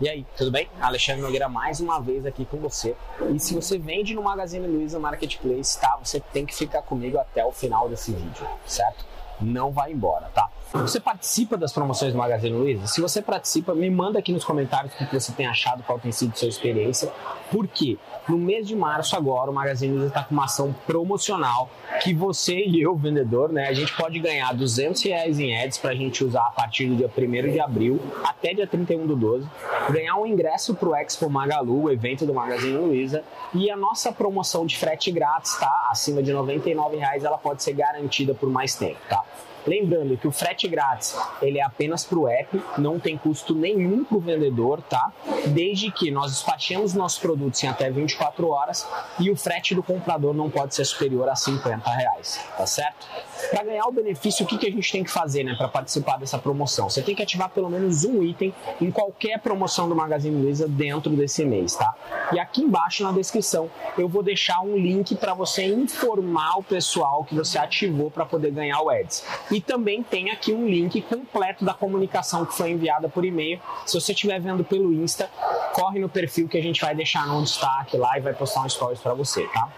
E aí, tudo bem? Alexandre Nogueira mais uma vez aqui com você. E se você vende no Magazine Luiza Marketplace, tá? Você tem que ficar comigo até o final desse vídeo, certo? Não vai embora, tá? Você participa das promoções do Magazine Luiza? Se você participa, me manda aqui nos comentários o que você tem achado, qual tem sido a sua experiência. Por quê? No mês de março agora, o Magazine Luiza está com uma ação promocional que você e eu, vendedor, né, a gente pode ganhar 200 reais em ads para a gente usar a partir do dia 1 de abril até dia 31 do 12, ganhar um ingresso para o Expo Magalu, o evento do Magazine Luiza, e a nossa promoção de frete grátis, tá? Acima de 99 reais, ela pode ser garantida por mais tempo, tá? Lembrando que o frete grátis ele é apenas para o app, não tem custo nenhum para o vendedor, tá? Desde que nós despachemos nossos produtos em até 24 horas e o frete do comprador não pode ser superior a 50 reais, tá certo? Para ganhar o benefício, o que, que a gente tem que fazer né, para participar dessa promoção? Você tem que ativar pelo menos um item em qualquer promoção do Magazine Luiza dentro desse mês, tá? E aqui embaixo na descrição eu vou deixar um link para você informar o pessoal que você ativou para poder ganhar o Ads. E também tem aqui um link completo da comunicação que foi enviada por e-mail. Se você estiver vendo pelo Insta, corre no perfil que a gente vai deixar no destaque lá e vai postar um stories para você, tá?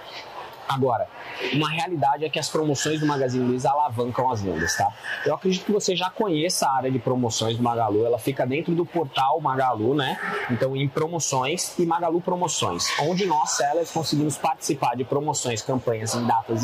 Agora, uma realidade é que as promoções do Magazine Luiza alavancam as vendas, tá? Eu acredito que você já conheça a área de promoções do Magalu, ela fica dentro do portal Magalu, né? Então, em promoções e Magalu Promoções, onde nós, sellers, conseguimos participar de promoções, campanhas em datas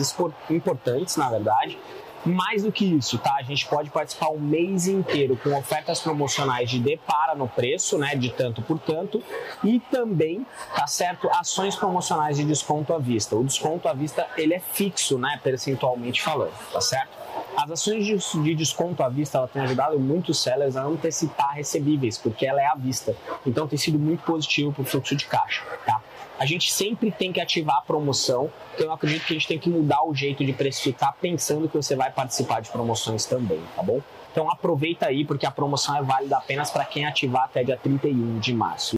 importantes, na verdade, mais do que isso, tá? A gente pode participar um mês inteiro com ofertas promocionais de depara no preço, né? De tanto por tanto. E também, tá certo? Ações promocionais de desconto à vista. O desconto à vista, ele é fixo, né? Percentualmente falando, tá certo? As ações de, de desconto à vista, ela tem ajudado muitos sellers a antecipar recebíveis, porque ela é à vista. Então tem sido muito positivo para o fluxo de caixa, tá? A gente sempre tem que ativar a promoção. Então eu acredito que a gente tem que mudar o jeito de precificar pensando que você vai participar de promoções também, tá bom? Então aproveita aí porque a promoção é válida apenas para quem ativar até dia 31 de março.